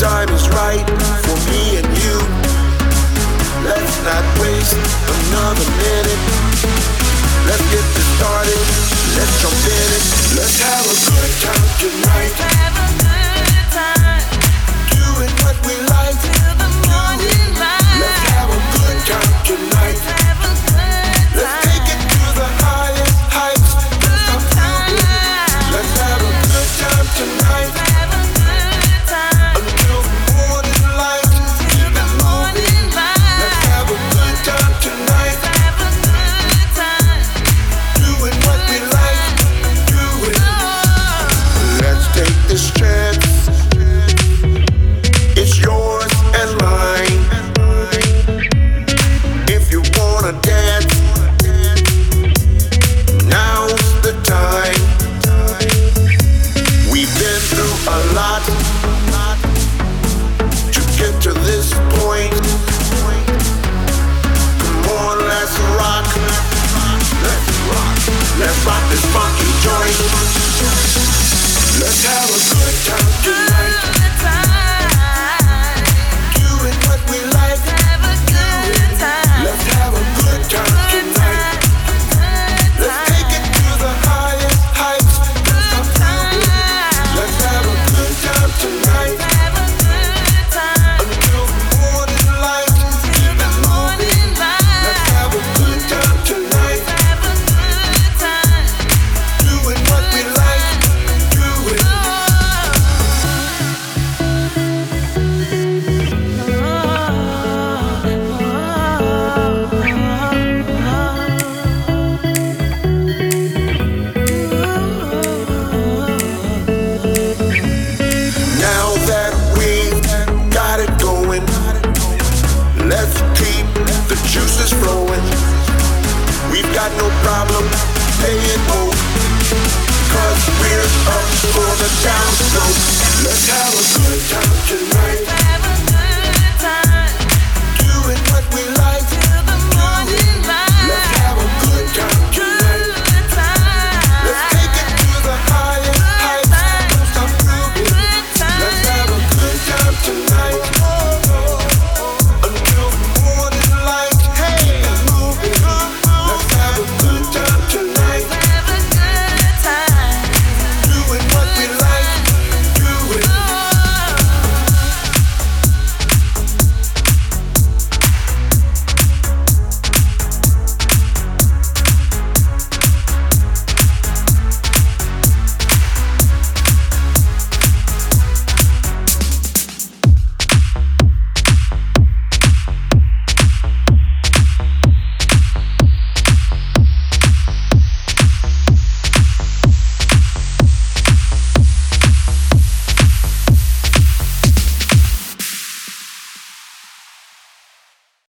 time is right for me and you. Let's not waste another minute. This point. Come